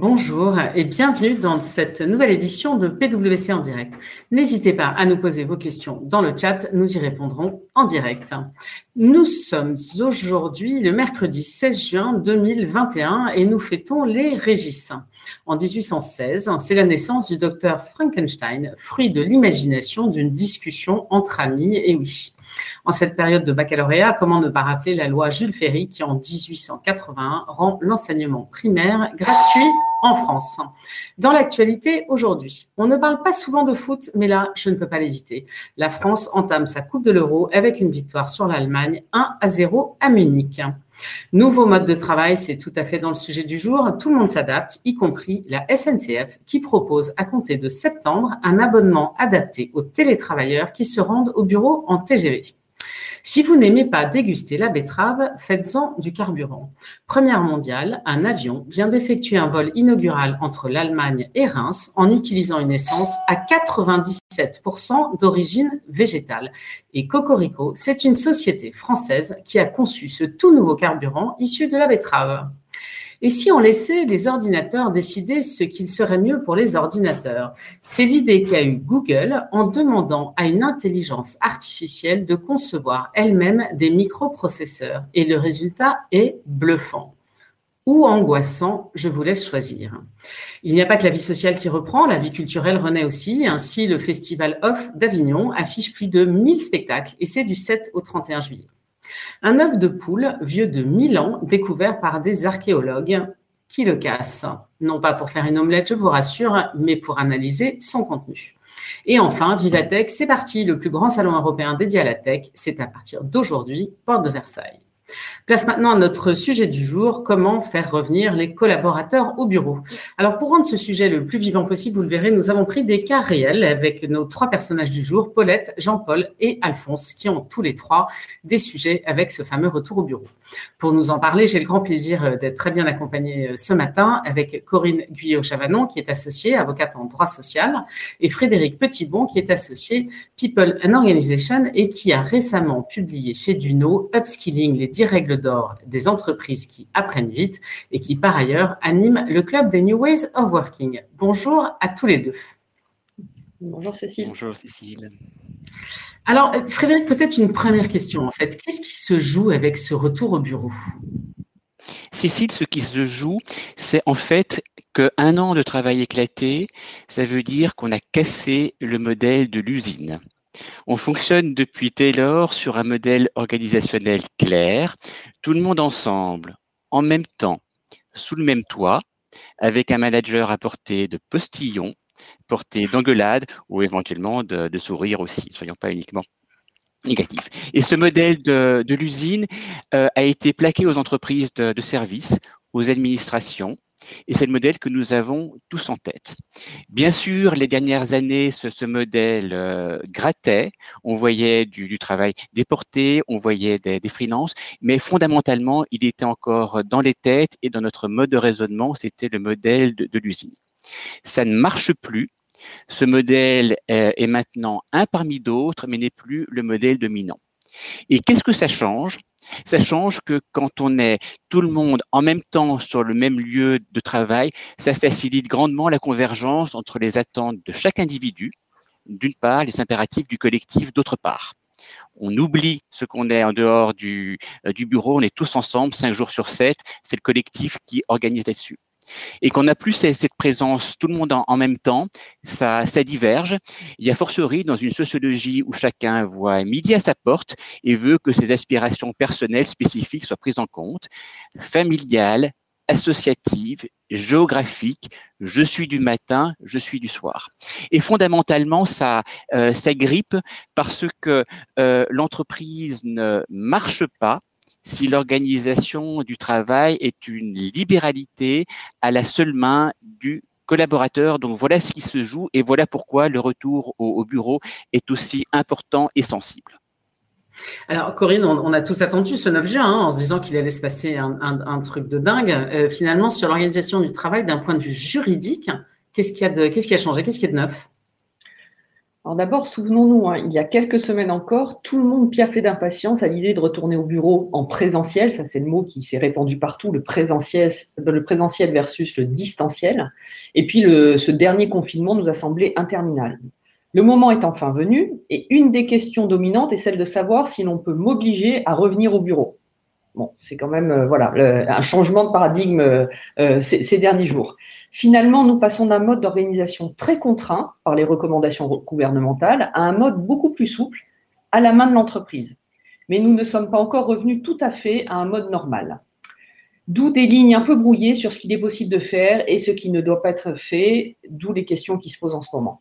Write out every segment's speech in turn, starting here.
Bonjour et bienvenue dans cette nouvelle édition de PwC en direct. N'hésitez pas à nous poser vos questions dans le chat, nous y répondrons en direct. Nous sommes aujourd'hui le mercredi 16 juin 2021 et nous fêtons les Régis. En 1816, c'est la naissance du docteur Frankenstein, fruit de l'imagination d'une discussion entre amis, et oui. En cette période de baccalauréat, comment ne pas rappeler la loi Jules Ferry qui, en 1881, rend l'enseignement primaire gratuit en France. Dans l'actualité aujourd'hui, on ne parle pas souvent de foot, mais là, je ne peux pas l'éviter. La France entame sa Coupe de l'Euro avec une victoire sur l'Allemagne 1 à 0 à Munich. Nouveau mode de travail, c'est tout à fait dans le sujet du jour. Tout le monde s'adapte, y compris la SNCF, qui propose à compter de septembre un abonnement adapté aux télétravailleurs qui se rendent au bureau en TGV. Si vous n'aimez pas déguster la betterave, faites-en du carburant. Première mondiale, un avion vient d'effectuer un vol inaugural entre l'Allemagne et Reims en utilisant une essence à 97% d'origine végétale. Et Cocorico, c'est une société française qui a conçu ce tout nouveau carburant issu de la betterave. Et si on laissait les ordinateurs décider ce qu'il serait mieux pour les ordinateurs? C'est l'idée qu'a eue Google en demandant à une intelligence artificielle de concevoir elle-même des microprocesseurs. Et le résultat est bluffant ou angoissant, je vous laisse choisir. Il n'y a pas que la vie sociale qui reprend, la vie culturelle renaît aussi. Ainsi, le Festival Off d'Avignon affiche plus de 1000 spectacles et c'est du 7 au 31 juillet. Un œuf de poule vieux de 1000 ans découvert par des archéologues qui le cassent. Non pas pour faire une omelette, je vous rassure, mais pour analyser son contenu. Et enfin, Vivatech, c'est parti, le plus grand salon européen dédié à la tech. C'est à partir d'aujourd'hui, porte de Versailles. Place maintenant à notre sujet du jour, comment faire revenir les collaborateurs au bureau. Alors pour rendre ce sujet le plus vivant possible, vous le verrez, nous avons pris des cas réels avec nos trois personnages du jour, Paulette, Jean-Paul et Alphonse, qui ont tous les trois des sujets avec ce fameux retour au bureau. Pour nous en parler, j'ai le grand plaisir d'être très bien accompagnée ce matin avec Corinne Guyot-Chavanon, qui est associée, avocate en droit social, et Frédéric Petitbon, qui est associé People and Organization et qui a récemment publié chez Duno Upskilling les 10 règles d'or des entreprises qui apprennent vite et qui, par ailleurs, animent le club des New Ways of Working. Bonjour à tous les deux. Bonjour Cécile. Bonjour Cécile. Alors, Frédéric, peut-être une première question en fait. Qu'est-ce qui se joue avec ce retour au bureau? Cécile, ce qui se joue, c'est en fait qu'un an de travail éclaté, ça veut dire qu'on a cassé le modèle de l'usine. On fonctionne depuis Taylor sur un modèle organisationnel clair, tout le monde ensemble, en même temps, sous le même toit, avec un manager à portée de postillon, portée d'engueulade ou éventuellement de, sourire aussi, soyons pas uniquement négatifs. Et ce modèle de, l'usine euh, a été plaqué aux entreprises de services, aux administrations, et c'est le modèle que nous avons tous en tête. Bien sûr, les dernières années, ce, modèle euh, grattait. On voyait du, travail déporté, on voyait des, freelances, mais fondamentalement, il était encore dans les têtes et dans notre mode de raisonnement, c'était le modèle de, l'usine. Ça ne marche plus. Ce modèle est, est maintenant un parmi d'autres, mais n'est plus le modèle dominant. Et qu'est-ce que ça change? Ça change que quand on est tout le monde en même temps sur le même lieu de travail, ça facilite grandement la convergence entre les attentes de chaque individu, d'une part, les impératifs du collectif, d'autre part. On oublie ce qu'on est en dehors du, euh, du bureau, on est tous ensemble, cinq jours sur sept, c'est le collectif qui organise là-dessus et qu'on n'a plus cette présence tout le monde en, même temps, ça, ça diverge. Il y a fortiori dans une sociologie où chacun voit midi à sa porte et veut que ses aspirations personnelles spécifiques soient prises en compte, familiales, associatives, géographiques, je suis du matin, je suis du soir. Et fondamentalement, ça, euh, grippe parce que euh, l'entreprise ne marche pas si l'organisation du travail est une libéralité à la seule main du collaborateur. Donc voilà ce qui se joue et voilà pourquoi le retour au, bureau est aussi important et sensible. Alors, Corinne, on, a tous attendu ce 9 juin hein, en se disant qu'il allait se passer un, truc de dingue. Euh, finalement, sur l'organisation du travail d'un point de vue juridique, qu'est-ce qui a, a changé? Qu'est-ce qui est de neuf? Alors d'abord, souvenons-nous, hein, il y a quelques semaines encore, tout le monde piaffait d'impatience à l'idée de retourner au bureau en présentiel. Ça, c'est le mot qui s'est répandu partout, le présentiel, versus le distanciel. Et puis, ce dernier confinement nous a semblé interminable. Le moment est enfin venu et une des questions dominantes est celle de savoir si l'on peut m'obliger à revenir au bureau. Bon, c'est quand même euh, voilà un changement de paradigme euh, euh, ces, derniers jours. Finalement, nous passons d'un mode d'organisation très contraint par les recommandations gouvernementales à un mode beaucoup plus souple à la main de l'entreprise. Mais nous ne sommes pas encore revenus tout à fait à un mode normal. D'où des lignes un peu brouillées sur ce qu'il est possible de faire et ce qui ne doit pas être fait, d'où les questions qui se posent en ce moment.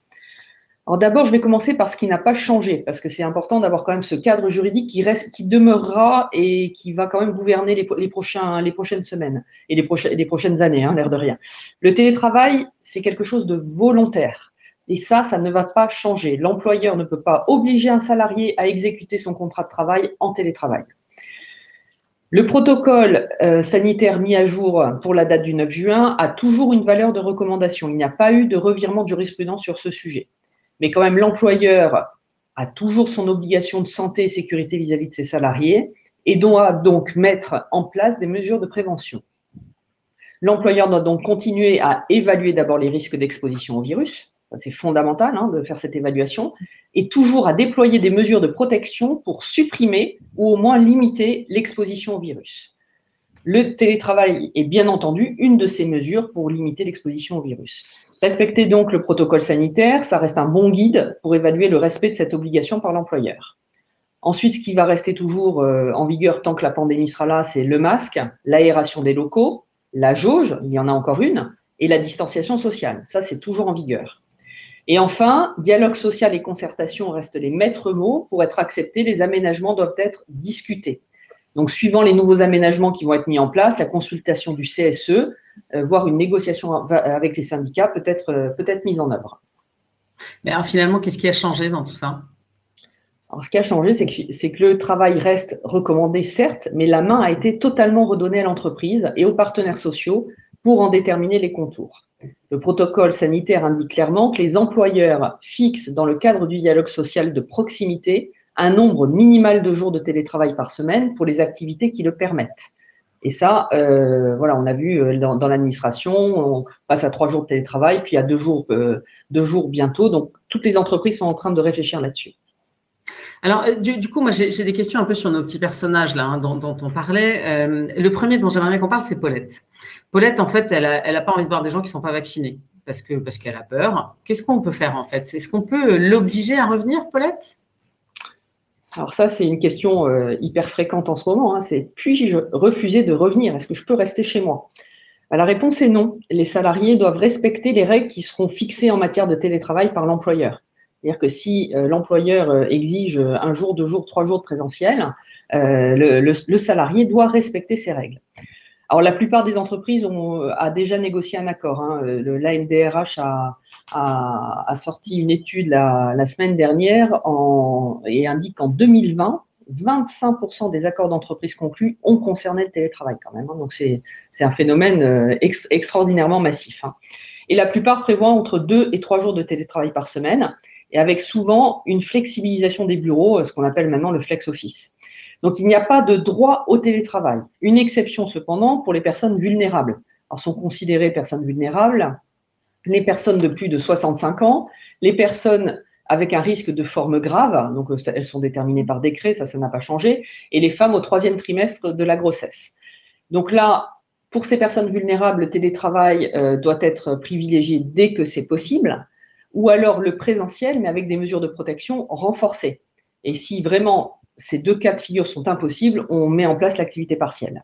Alors d'abord, je vais commencer par ce qui n'a pas changé, parce que c'est important d'avoir quand même ce cadre juridique qui reste, qui demeurera et qui va quand même gouverner les, prochaines semaines et les, prochaines, les prochaines années, hein, l'air de rien. Le télétravail, c'est quelque chose de volontaire. Et ça, ça ne va pas changer. L'employeur ne peut pas obliger un salarié à exécuter son contrat de travail en télétravail. Le protocole euh, sanitaire mis à jour pour la date du 9 juin a toujours une valeur de recommandation. Il n'y a pas eu de revirement de jurisprudence sur ce sujet mais quand même l'employeur a toujours son obligation de santé et sécurité vis-à-vis de ses salariés et doit donc mettre en place des mesures de prévention. L'employeur doit donc continuer à évaluer d'abord les risques d'exposition au virus, c'est fondamental hein, de faire cette évaluation, et toujours à déployer des mesures de protection pour supprimer ou au moins limiter l'exposition au virus. Le télétravail est bien entendu une de ces mesures pour limiter l'exposition au virus. Respecter donc le protocole sanitaire, ça reste un bon guide pour évaluer le respect de cette obligation par l'employeur. Ensuite, ce qui va rester toujours euh, en vigueur tant que la pandémie sera là, c'est le masque, l'aération des locaux, la jauge, il y en a encore une, et la distanciation sociale. Ça, c'est toujours en vigueur. Et enfin, dialogue social et concertation restent les maîtres mots. Pour être acceptés, les aménagements doivent être discutés. Donc, suivant les nouveaux aménagements qui vont être mis en place, la consultation du CSE, euh, voire une négociation avec les syndicats peut être, euh, peut être mise en œuvre. Mais alors finalement, qu'est-ce qui a changé dans tout ça? Alors, ce qui a changé, c'est que, que, le travail reste recommandé, certes, mais la main a été totalement redonnée à l'entreprise et aux partenaires sociaux pour en déterminer les contours. Le protocole sanitaire indique clairement que les employeurs fixent, dans le cadre du dialogue social de proximité, un nombre minimal de jours de télétravail par semaine pour les activités qui le permettent. Et ça, euh, voilà, on a vu euh, dans, l'administration, on passe à trois jours de télétravail, puis à deux jours, euh, deux jours bientôt. Donc, toutes les entreprises sont en train de réfléchir là-dessus. Alors, du, coup, moi, j'ai des questions un peu sur nos petits personnages là, hein, dont, on parlait. le premier dont j'aimerais qu'on parle, c'est Paulette. Paulette, en fait, elle n'a elle a pas envie de voir des gens qui ne sont pas vaccinés parce parce qu'elle a peur. Qu'est-ce qu'on peut faire en fait? Est-ce qu'on peut l'obliger à revenir, Paulette? Alors ça, c'est une question euh, hyper fréquente en ce moment. Hein. c'est puis-je refuser de revenir? Est-ce que je peux rester chez moi? Bah, La réponse est non. Les salariés doivent respecter les règles qui seront fixées en matière de télétravail par l'employeur. C'est-à-dire que si euh, l'employeur euh, exige un jour, deux jours, trois jours de présentiel, le, salarié doit respecter ces règles. Alors la plupart des entreprises ont a déjà négocié un accord. Hein. A, a, sorti une étude la, semaine dernière et indique qu'en 2020, 25% des accords d'entreprise conclus ont concerné le télétravail quand même. Hein. donc c'est un phénomène euh, extraordinairement massif. Hein. Et la plupart prévoient entre 2 et 3 jours de télétravail par semaine, et avec souvent une flexibilisation des bureaux, ce qu'on appelle maintenant le flex office. Donc il n'y a pas de droit au télétravail. Une exception cependant pour les personnes vulnérables. Alors sont considérées personnes vulnérables les personnes de plus de 65 ans, les personnes avec un risque de forme grave, donc euh, elles sont déterminées par décret, ça, ça n'a pas changé, et les femmes au troisième trimestre de la grossesse. Donc là, pour ces personnes vulnérables, le télétravail euh, doit être privilégié dès que c'est possible, ou alors le présentiel, mais avec des mesures de protection renforcées. Et si vraiment ces deux cas de figure sont impossibles, on met en place l'activité partielle.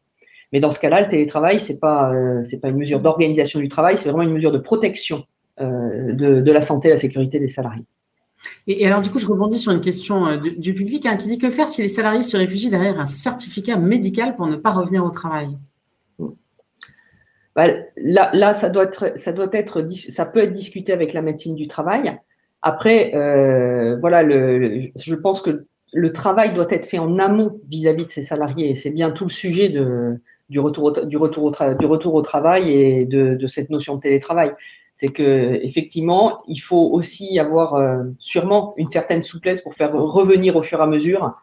Mais dans ce cas-là, le télétravail, ce n'est pas, euh, pas une mesure d'organisation du travail, c'est vraiment une mesure de protection euh, de, la santé et la sécurité des salariés. Et, alors, du coup, je rebondis sur une question euh, du, public hein, qui dit que faire si les salariés se réfugient derrière un certificat médical pour ne pas revenir au travail? Bah, là, ça, doit être, ça, doit être, ça peut être discuté avec la médecine du travail. Après, voilà, je pense que le travail doit être fait en amont vis-à-vis -vis de ces salariés. C'est bien tout le sujet de, du retour, au, du, retour au travail et de, cette notion de télétravail. c'est que effectivement, il faut aussi avoir sûrement une certaine souplesse pour faire revenir au fur et à mesure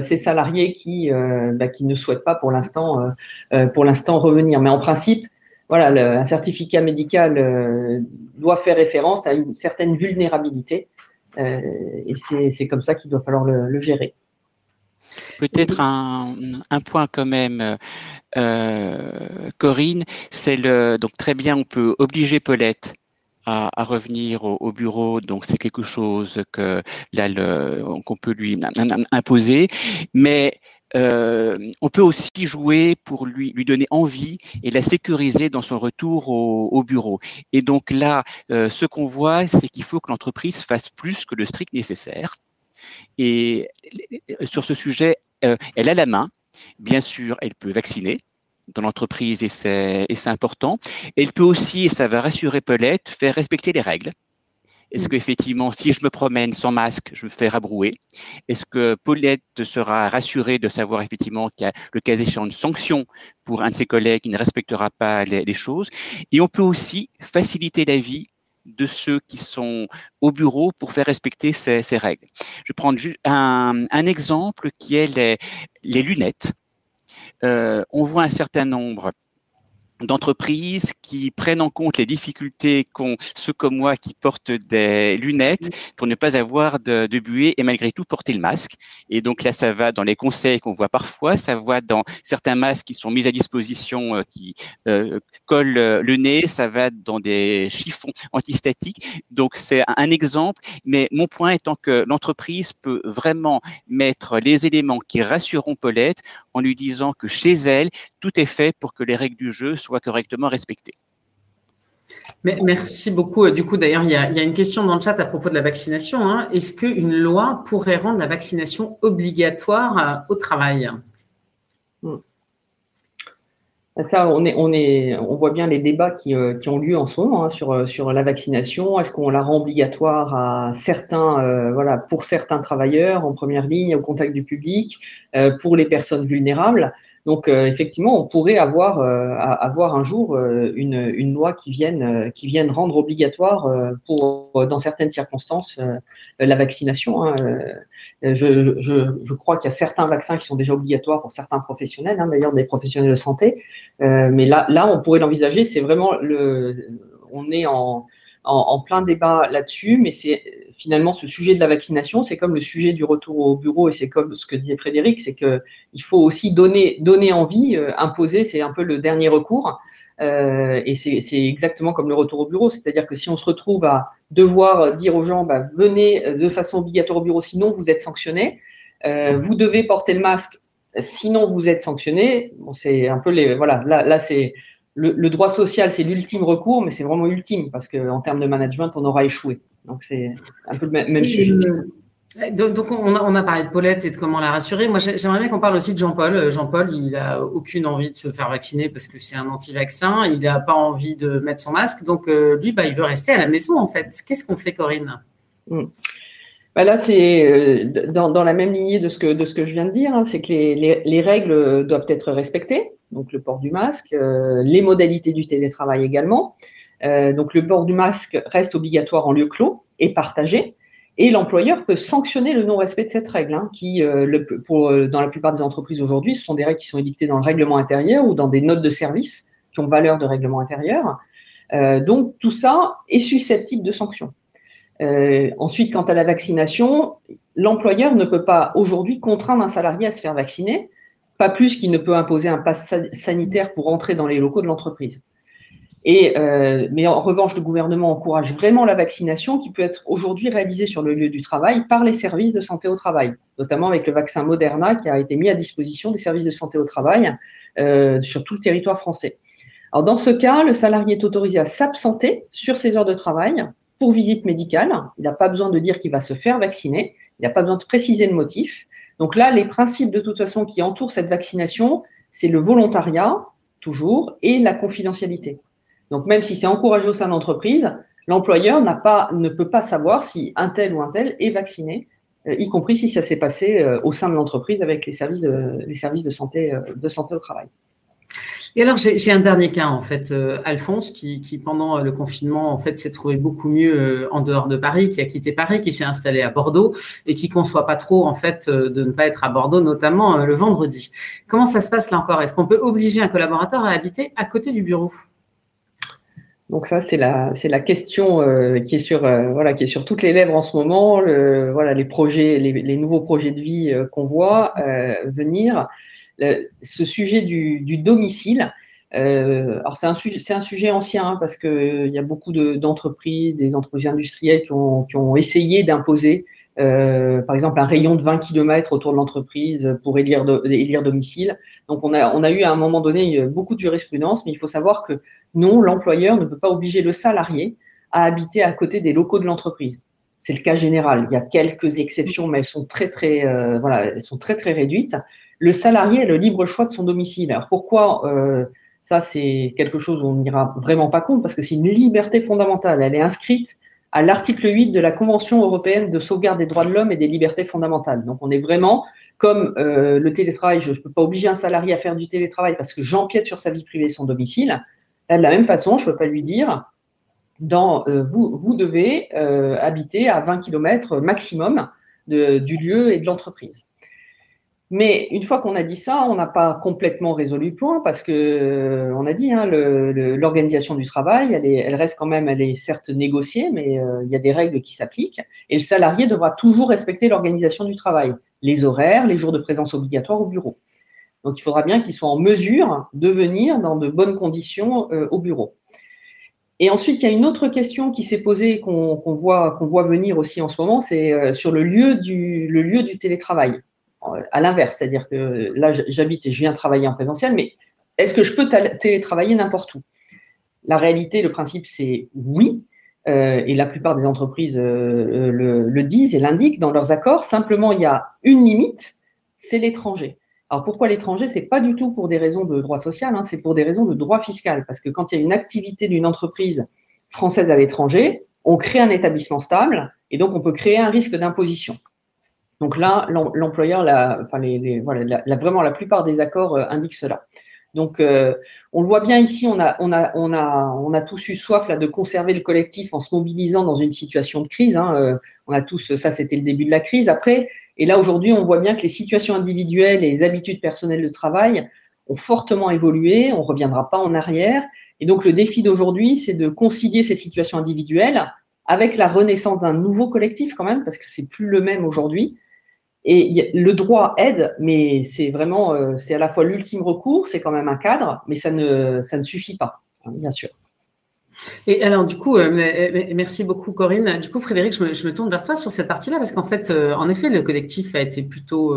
ces salariés qui, bah, qui ne souhaitent pas pour l'instant pour l'instant revenir. Mais en principe, voilà, un certificat médical doit faire référence à une certaine vulnérabilité et c'est comme ça qu'il doit falloir le gérer. Peut-être un, point quand même, euh, Corinne, c'est le donc très bien, on peut obliger Paulette à, revenir au, bureau, donc c'est quelque chose que là qu'on peut lui imposer, mais euh, on peut aussi jouer pour lui, lui donner envie et la sécuriser dans son retour au, bureau. Et donc là, euh, ce qu'on voit, c'est qu'il faut que l'entreprise fasse plus que le strict nécessaire. Et sur ce sujet, euh, elle a la main. Bien sûr, elle peut vacciner dans l'entreprise et c'est important. Elle peut aussi, et ça va rassurer Paulette, faire respecter les règles. Est-ce mm. qu'effectivement, si je me promène sans masque, je me fais rabrouer? Est-ce que Paulette sera rassurée de savoir effectivement qu'il y a le cas échéant une sanction pour un de ses collègues qui ne respectera pas les choses? Et on peut aussi faciliter la vie de ceux qui sont au bureau pour faire respecter ces, règles. Je prendre un, un exemple qui est les, lunettes. Euh, on voit un certain nombre d'entreprises qui prennent en compte les difficultés qu'ont ceux comme moi qui portent des lunettes pour ne pas avoir de, de, buée et malgré tout porter le masque. Et donc là, ça va dans les conseils qu'on voit parfois, ça va dans certains masques qui sont mis à disposition, euh, qui euh, collent euh, le nez, ça va dans des chiffons antistatiques. Donc c'est un exemple, mais mon point étant que l'entreprise peut vraiment mettre les éléments qui rassureront Paulette en lui disant que chez elle, tout est fait pour que les règles du jeu soient correctement respectées. merci beaucoup. Du coup, d'ailleurs, il, y, a une question dans le chat à propos de la vaccination. Hein. Est-ce qu'une loi pourrait rendre la vaccination obligatoire euh, au travail? Hmm. Ça, on, est, on, est, on voit bien les débats qui, euh, ont lieu en ce moment hein, sur, euh, sur la vaccination. Est-ce qu'on la rend obligatoire à certains, voilà, pour certains travailleurs en première ligne, au contact du public, pour les personnes vulnérables? Donc euh, effectivement, on pourrait avoir, euh, avoir un jour euh, une, une, loi qui vienne, qui vienne rendre obligatoire pour, dans certaines circonstances, la vaccination. Hein, je, je, je, crois qu'il y a certains vaccins qui sont déjà obligatoires pour certains professionnels, hein, d'ailleurs des professionnels de santé. mais là, là, on pourrait l'envisager. C'est vraiment le, on est en, en, plein débat là-dessus, mais c'est finalement ce sujet de la vaccination, c'est comme le sujet du retour au bureau et c'est comme ce que disait Frédéric, c'est qu'il faut aussi donner, donner envie, euh, imposer, c'est un peu le dernier recours. Euh, et c'est exactement comme le retour au bureau, c'est-à-dire que si on se retrouve à devoir dire aux gens, bah, venez de façon obligatoire au bureau, sinon vous êtes sanctionné, euh, vous devez porter le masque, sinon vous êtes sanctionné. Bon, c'est un peu les, voilà, là, là c'est le, droit social, c'est l'ultime recours, mais c'est vraiment ultime parce qu'en termes de management, on aura échoué. Donc c'est un peu le même, sujet. Donc, on a, parlé de Paulette et de comment la rassurer. Moi, j'aimerais bien qu'on parle aussi de Jean-Paul. Euh, Jean-Paul, il n'a aucune envie de se faire vacciner parce que c'est un anti-vaccin. Il n'a pas envie de mettre son masque. Donc, euh, lui, bah, il veut rester à la maison, en fait. Qu'est-ce qu'on fait, Corinne? Hmm. Bah Là, c'est euh, dans, la même lignée de ce que, de ce que je viens de dire. Hein. c'est que les, règles doivent être respectées donc le port du masque, euh, les modalités du télétravail également. Euh, donc le port du masque reste obligatoire en lieu clos et partagé. Et l'employeur peut sanctionner le non-respect de cette règle, hein, qui, euh, le, pour, dans la plupart des entreprises aujourd'hui, ce sont des règles qui sont édictées dans le règlement intérieur ou dans des notes de service qui ont valeur de règlement intérieur. donc tout ça est susceptible de sanction. Ensuite, quant à la vaccination, l'employeur ne peut pas aujourd'hui contraindre un salarié à se faire vacciner, pas plus qu'il ne peut imposer un pass sanitaire pour entrer dans les locaux de l'entreprise. Euh, mais en revanche, le gouvernement encourage vraiment la vaccination qui peut être aujourd'hui réalisée sur le lieu du travail par les services de santé au travail, notamment avec le vaccin Moderna qui a été mis à disposition des services de santé au travail euh, sur tout le territoire français. Alors dans ce cas, le salarié est autorisé à s'absenter sur ses heures de travail pour visite médicale. Il n'a pas besoin de dire qu'il va se faire vacciner. Il n'a pas besoin de préciser le motif. Donc là, les principes de toute façon qui entourent cette vaccination, c'est le volontariat, toujours, et la confidentialité. Donc même si c'est encouragé au sein de l'entreprise, l'employeur pas, ne peut pas savoir si un tel ou un tel est vacciné, euh, y compris si ça s'est passé euh, au sein de l'entreprise avec les services les services de santé, euh, de santé au travail. Et alors, j'ai un dernier cas, en fait, euh, Alphonse, qui, pendant le confinement, en fait, s'est trouvé beaucoup mieux euh, en dehors de Paris, qui a quitté Paris, qui s'est installé à Bordeaux et qui conçoit pas trop, en fait, euh, de ne pas être à Bordeaux, notamment le vendredi. Comment ça se passe là encore? Est-ce qu'on peut obliger un collaborateur à habiter à côté du bureau? Donc ça, c'est la, c'est la question qui est sur, voilà, qui est sur toutes les lèvres en ce moment. Le, voilà, les projets, les, nouveaux projets de vie qu'on voit venir ce sujet du, domicile, euh, alors c'est un sujet, ancien hein, parce que euh, y a beaucoup d'entreprises, des entreprises industrielles qui ont, essayé d'imposer, euh, par exemple, un rayon de 20 km autour de l'entreprise pour élire, domicile. Donc on a, eu à un moment donné beaucoup de jurisprudence, mais il faut savoir que non, l'employeur ne peut pas obliger le salarié à habiter à côté des locaux de l'entreprise. C'est le cas général. Il y a quelques exceptions, mais elles sont elles sont très très réduites le salarié a le libre choix de son domicile. Alors pourquoi euh, ça c'est quelque chose où on n'ira vraiment pas compte parce que c'est une liberté fondamentale. Elle est inscrite à l'article 8 de la Convention européenne de sauvegarde des droits de l'homme et des libertés fondamentales. Donc on est vraiment comme euh, le télétravail, je ne peux pas obliger un salarié à faire du télétravail parce que j'empiète sur sa vie privée et son domicile. de la même façon, je ne peux pas lui dire, dans, euh, vous, vous devez habiter à 20 km maximum du lieu et de l'entreprise. Mais une fois qu'on a dit ça, on n'a pas complètement résolu le point parce que euh, on a dit hein, l'organisation du travail, elle, est, elle, reste quand même, elle est certes négociée, mais euh, il y a des règles qui s'appliquent et le salarié devra toujours respecter l'organisation du travail, les horaires, les jours de présence obligatoires au bureau. Donc il faudra bien qu'il soit en mesure de venir dans de bonnes conditions euh, au bureau. Et ensuite, il y a une autre question qui s'est posée qu'on voit, qu'on voit venir aussi en ce moment, c'est sur le lieu du télétravail à l'inverse, c'est-à-dire que là, j'habite et je viens travailler en présentiel, mais est-ce que je peux télétravailler n'importe où? La réalité, le principe, c'est oui. Euh, et la plupart des entreprises euh, le, disent et l'indiquent dans leurs accords. Simplement, il y a une limite, c'est l'étranger. Alors pourquoi l'étranger? C'est pas du tout pour des raisons de droit social, hein, c'est pour des raisons de droit fiscal. Parce que quand il y a une activité d'une entreprise française à l'étranger, on crée un établissement stable et donc on peut créer un risque d'imposition. Donc là, l'employeur, la, enfin les, voilà, la, vraiment la plupart des accords euh, indiquent cela. Donc, euh, on le voit bien ici, on a, on, a, on, a, on a tous eu soif là, de conserver le collectif en se mobilisant dans une situation de crise. Hein. Euh, on a tous, ça c'était le début de la crise. Après, et là aujourd'hui, on voit bien que les situations individuelles et les habitudes personnelles de travail ont fortement évolué. On ne reviendra pas en arrière. Et donc, le défi d'aujourd'hui, c'est de concilier ces situations individuelles avec la renaissance d'un nouveau collectif quand même, parce que c'est plus le même aujourd'hui. Et le droit aide, mais c'est vraiment, euh, c'est à la fois l'ultime recours, c'est quand même un cadre, mais ça ne, ça ne suffit pas, hein, bien sûr. Et alors, du coup, euh, merci beaucoup, Corinne. Du coup, Frédéric, je me, tourne vers toi sur cette partie-là, parce qu'en fait, euh, en effet, le collectif a été plutôt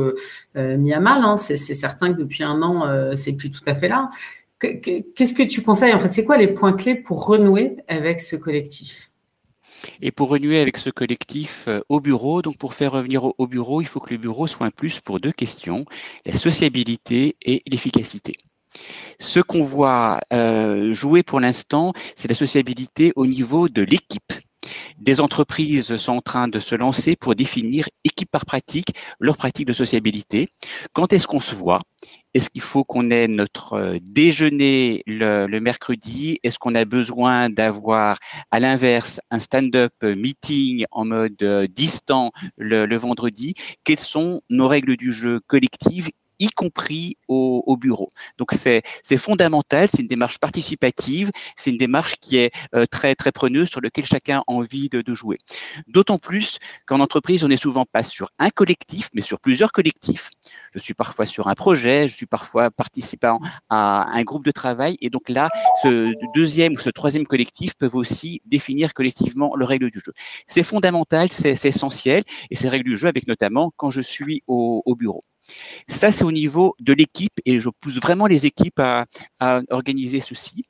mis à mal. Hein. C'est certain que depuis un an, c'est plus tout à fait là. Qu'est-ce que tu conseilles? En fait, c'est quoi les points clés pour renouer avec ce collectif? Et pour renouer avec ce collectif euh, au bureau, donc pour faire revenir au, bureau, il faut que le bureau soit un plus pour deux questions, la sociabilité et l'efficacité. Ce qu'on voit euh, jouer pour l'instant, c'est la sociabilité au niveau de l'équipe des entreprises sont en train de se lancer pour définir, équipe par pratique, leur pratique de sociabilité. Quand est-ce qu'on se voit? Est-ce qu'il faut qu'on ait notre euh, déjeuner le, mercredi? Est-ce qu'on a besoin d'avoir, à l'inverse, un stand-up meeting en mode euh, distant le, le vendredi? Quelles sont nos règles du jeu collectives y compris au, bureau. Donc c'est fondamental, c'est une démarche participative, c'est une démarche qui est euh, très très preneuse sur laquelle chacun a envie de, jouer. D'autant plus qu'en entreprise, on n'est souvent pas sur un collectif, mais sur plusieurs collectifs. Je suis parfois sur un projet, je suis parfois participant à un groupe de travail, et donc là, ce deuxième ou ce troisième collectif peuvent aussi définir collectivement les règles du jeu. C'est fondamental, c'est essentiel, et ces règles du jeu avec notamment quand je suis au bureau. Ça, c'est au niveau de l'équipe et je pousse vraiment les équipes à, organiser ceci.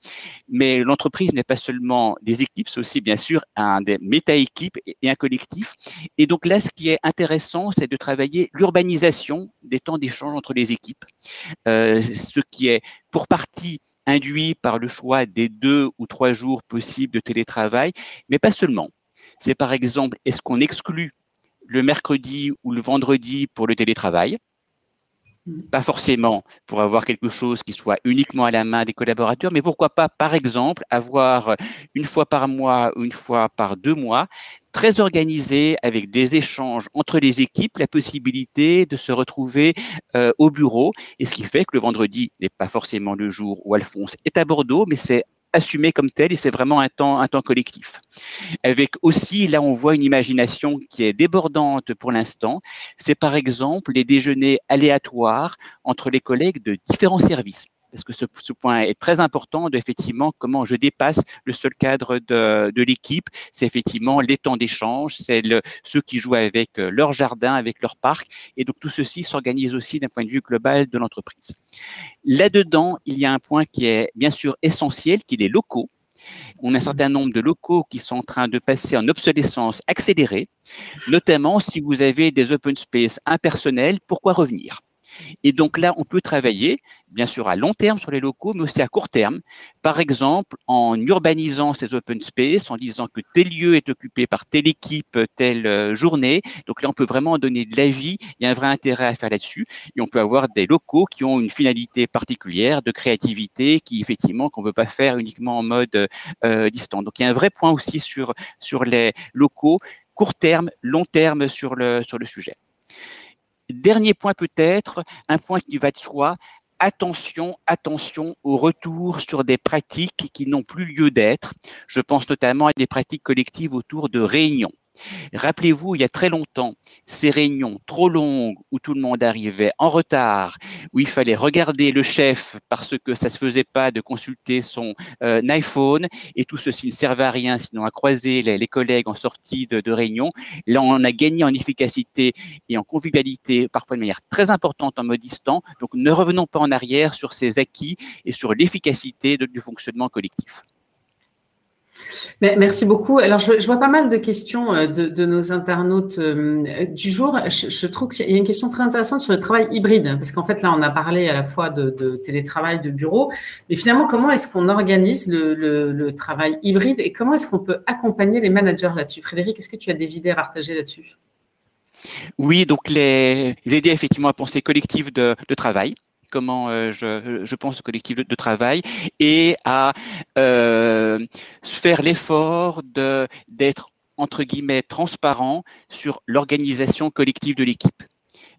Mais l'entreprise n'est pas seulement des équipes, c'est aussi bien sûr un des méta-équipes et un collectif. Et donc là, ce qui est intéressant, c'est de travailler l'urbanisation des temps d'échange entre les équipes, euh, ce qui est pour partie induit par le choix des deux ou trois jours possibles de télétravail, mais pas seulement. C'est par exemple, est-ce qu'on exclut le mercredi ou le vendredi pour le télétravail? Pas forcément pour avoir quelque chose qui soit uniquement à la main des collaborateurs, mais pourquoi pas, par exemple, avoir une fois par mois ou une fois par deux mois, très organisé avec des échanges entre les équipes, la possibilité de se retrouver euh, au bureau. Et ce qui fait que le vendredi n'est pas forcément le jour où Alphonse est à Bordeaux, mais c'est assumé comme tel et c'est vraiment un temps, un temps collectif. Avec aussi, là, on voit une imagination qui est débordante pour l'instant. C'est par exemple les déjeuners aléatoires entre les collègues de différents services parce que ce, point est très important de effectivement comment je dépasse le seul cadre de, de l'équipe. C'est effectivement les temps d'échange, c'est ceux qui jouent avec euh, leur jardin, avec leur parc, et donc tout ceci s'organise aussi d'un point de vue global de l'entreprise. Là-dedans, il y a un point qui est bien sûr essentiel, qui est les locaux. On a un certain nombre de locaux qui sont en train de passer en obsolescence accélérée, notamment si vous avez des open space impersonnels, pourquoi revenir? Et donc là, on peut travailler, bien sûr, à long terme sur les locaux, mais aussi à court terme. Par exemple, en urbanisant ces open space, en disant que tel lieu est occupé par telle équipe, telle euh, journée. Donc là, on peut vraiment donner de la vie. Il y a un vrai intérêt à faire là-dessus. Et on peut avoir des locaux qui ont une finalité particulière de créativité, qui effectivement, qu'on ne veut pas faire uniquement en mode euh, distant. Donc il y a un vrai point aussi sur, sur les locaux, court terme, long terme sur le, sur le sujet. Dernier point peut-être, un point qui va de soi, attention, attention au retour sur des pratiques qui n'ont plus lieu d'être. Je pense notamment à des pratiques collectives autour de réunions. Rappelez-vous, il y a très longtemps, ces réunions trop longues où tout le monde arrivait en retard, où il fallait regarder le chef parce que ça se faisait pas de consulter son euh, iPhone et tout ceci ne servait à rien sinon à croiser les, collègues en sortie de, de, réunion. Là, on a gagné en efficacité et en convivialité, parfois de manière très importante en mode distant. Donc, ne revenons pas en arrière sur ces acquis et sur l'efficacité du fonctionnement collectif. Merci beaucoup. Alors, je, vois pas mal de questions euh, de, nos internautes euh, du jour. Je, trouve qu'il y a une question très intéressante sur le travail hybride, parce qu'en fait, là, on a parlé à la fois de, télétravail, de bureau, mais finalement, comment est-ce qu'on organise le, travail hybride et comment est-ce qu'on peut accompagner les managers là-dessus? Frédéric, est-ce que tu as des idées à partager là-dessus? Oui, donc les, aider effectivement à penser collectif de travail comment euh, je, pense au collectif de, travail et à euh, faire l'effort d'être entre guillemets transparent sur l'organisation collective de l'équipe.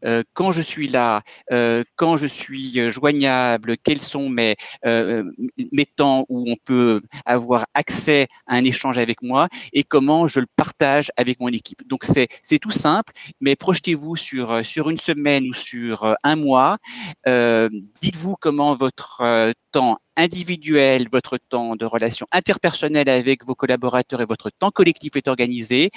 Euh, quand je suis là, euh, quand je suis euh, joignable, quels sont mes, mes temps où on peut avoir accès à un échange avec moi et comment je le partage avec mon équipe. Donc c'est tout simple, mais projetez-vous sur, sur une semaine ou sur un mois. Dites-vous comment votre temps individuel, votre temps de relation interpersonnelle avec vos collaborateurs et votre temps collectif est organisé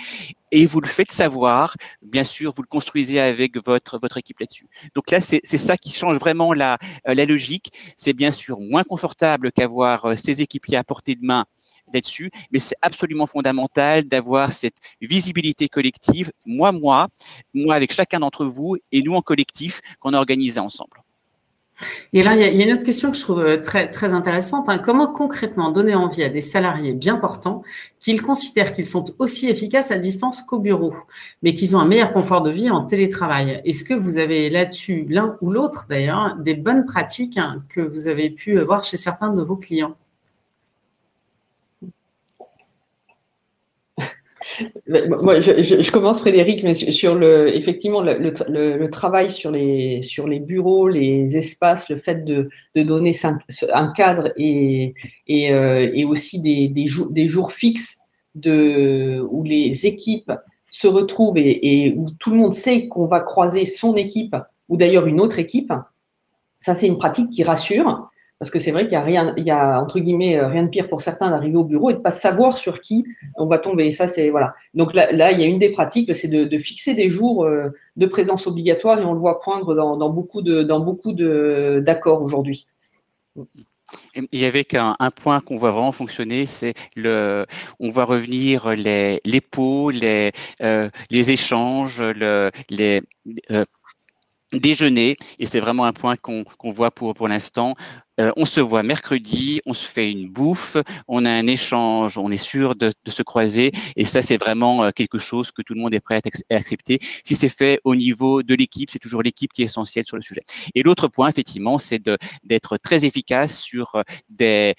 et vous le faites savoir. Bien sûr, vous le construisez avec votre, votre équipe là-dessus. Donc là, c'est ça qui change vraiment la, la logique. C'est bien sûr moins confortable qu'avoir euh, ces équipiers à portée de main là-dessus, mais c'est absolument fondamental d'avoir cette visibilité collective, moi, moi, moi avec chacun d'entre vous et nous en collectif qu'on a organisé ensemble. Et là, il y, a une autre question que je trouve euh, très, intéressante. Hein. Comment concrètement donner envie à des salariés bien portants qu'ils considèrent qu'ils sont aussi efficaces à distance qu'au bureau, mais qu'ils ont un meilleur confort de vie en télétravail? Est-ce que vous avez là-dessus, l'un ou l'autre d'ailleurs, des bonnes pratiques hein, que vous avez pu voir chez certains de vos clients? Moi, je, commence, Frédéric, mais sur le, effectivement, le, travail sur les, sur les bureaux, les espaces, le fait de, donner un cadre et, et, euh, aussi des, des, jours, des jours fixes de, où les équipes se retrouvent et, et où tout le monde sait qu'on va croiser son équipe ou d'ailleurs une autre équipe, ça c'est une pratique qui rassure. Parce que c'est vrai qu'il y a rien, il y a entre guillemets euh, rien de pire pour certains d'arriver au bureau et de pas savoir sur qui on va tomber. Et ça, c'est voilà. Donc là, là, il y a une des pratiques, c'est de, fixer des jours euh, de présence obligatoire et on le voit poindre dans, beaucoup de dans beaucoup de d'accords aujourd'hui. Et avec un, point qu'on voit vraiment fonctionner, c'est le, on voit revenir les, les pots, les, euh, les échanges, le, les, déjeuner, et c'est vraiment un point qu'on voit pour, l'instant, euh, on se voit mercredi, on se fait une bouffe, on a un échange, on est sûr de, se croiser, et ça c'est vraiment euh, quelque chose que tout le monde est prêt à accepter. Si c'est fait au niveau de l'équipe, c'est toujours l'équipe qui est essentielle sur le sujet. Et l'autre point, effectivement, c'est d'être très efficace sur euh, des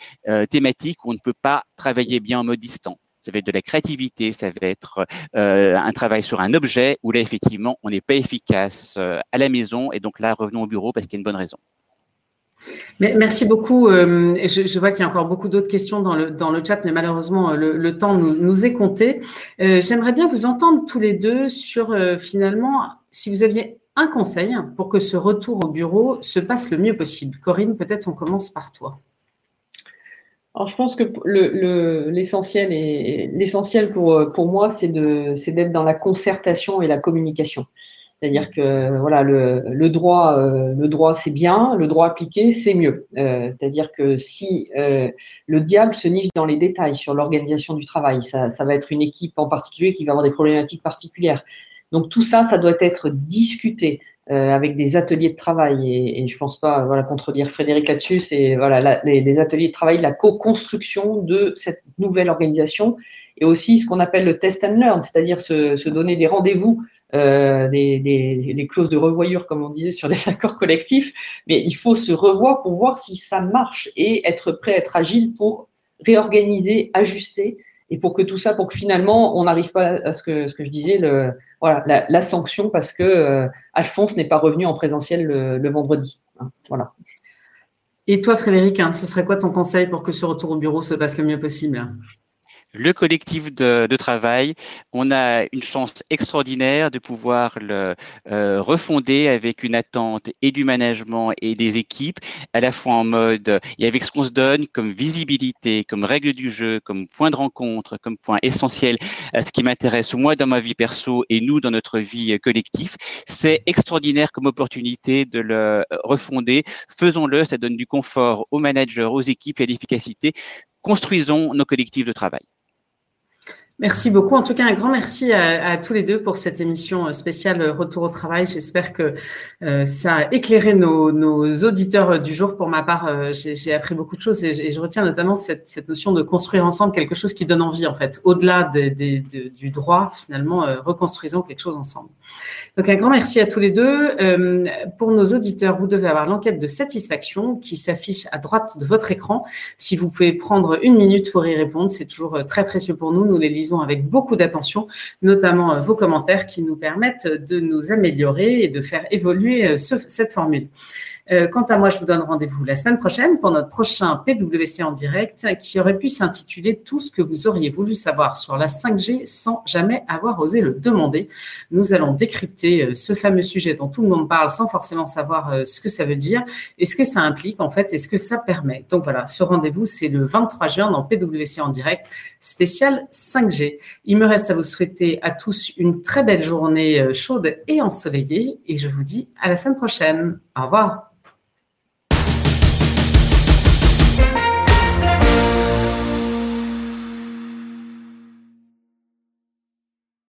thématiques où on ne peut pas travailler bien en mode distant ça va être de la créativité, ça va être euh, un travail sur un objet où là, effectivement, on n'est pas efficace euh, à la maison. Et donc là, revenons au bureau parce qu'il y a une bonne raison. merci beaucoup. Euh, je, vois qu'il y a encore beaucoup d'autres questions dans le, dans le chat, mais malheureusement, le, temps nous, nous, est compté. J'aimerais bien vous entendre tous les deux sur finalement, si vous aviez un conseil pour que ce retour au bureau se passe le mieux possible. Corinne, peut-être on commence par toi. Alors, je pense que l'essentiel le, pour, pour moi, c'est d'être dans la concertation et la communication. C'est-à-dire que voilà, le, le droit, euh, le droit c'est bien, le droit appliqué c'est mieux. Euh, c'est-à-dire que si euh, le diable se niche dans les détails sur l'organisation du travail, ça, ça va être une équipe en particulier qui va avoir des problématiques particulières. Donc tout ça, ça doit être discuté. Euh, avec des ateliers de travail. Et, et je pense pas voilà, contredire Frédéric là-dessus, c'est voilà, les, ateliers de travail, la co-construction de cette nouvelle organisation et aussi ce qu'on appelle le test and learn, c'est-à-dire se, se, donner des rendez-vous, euh, des, des, des, clauses de revoyure, comme on disait, sur des accords collectifs. Mais il faut se revoir pour voir si ça marche et être prêt à être agile pour réorganiser, ajuster et pour que tout ça, pour que finalement, on n'arrive pas à ce que, ce que je disais, le, voilà, la, sanction parce que euh, Alphonse n'est pas revenu en présentiel le, vendredi. Hein, voilà. Et toi, Frédéric, hein, ce serait quoi ton conseil pour que ce retour au bureau se passe le mieux possible? Le collectif de, travail. On a une chance extraordinaire de pouvoir le euh, refonder avec une attente et du management et des équipes, à la fois en mode et avec ce qu'on se donne comme visibilité, comme règle du jeu, comme point de rencontre, comme point essentiel à ce qui m'intéresse moi dans ma vie perso et nous dans notre vie collective. C'est extraordinaire comme opportunité de le refonder. Faisons-le, ça donne du confort aux managers, aux équipes et à l'efficacité. Construisons nos collectifs de travail. Merci beaucoup. En tout cas, un grand merci à, tous les deux pour cette émission spéciale Retour au travail. J'espère que euh, ça a éclairé nos, auditeurs du jour. Pour ma part, euh, j'ai appris beaucoup de choses et, je retiens notamment cette, notion de construire ensemble quelque chose qui donne envie, en fait. Au-delà du droit, finalement, euh, reconstruisons quelque chose ensemble. Donc, un grand merci à tous les deux. pour nos auditeurs, vous devez avoir l'enquête de satisfaction qui s'affiche à droite de votre écran. Si vous pouvez prendre une minute pour y répondre, c'est toujours très précieux pour nous. Nous les lisons avec beaucoup d'attention, notamment euh, vos commentaires qui nous permettent de nous améliorer et de faire évoluer euh, cette formule. Euh, quant à moi, je vous donne rendez-vous la semaine prochaine pour notre prochain PWC en direct qui aurait pu s'intituler Tout ce que vous auriez voulu savoir sur la 5G sans jamais avoir osé le demander. Nous allons décrypter euh, ce fameux sujet dont tout le monde parle sans forcément savoir euh, ce que ça veut dire et ce que ça implique en fait et ce que ça permet. Donc voilà, ce rendez-vous, c'est le 23 juin dans PWC en direct spécial 5G. Il me reste à vous souhaiter à tous une très belle journée chaude et ensoleillée et je vous dis à la semaine prochaine. Au revoir.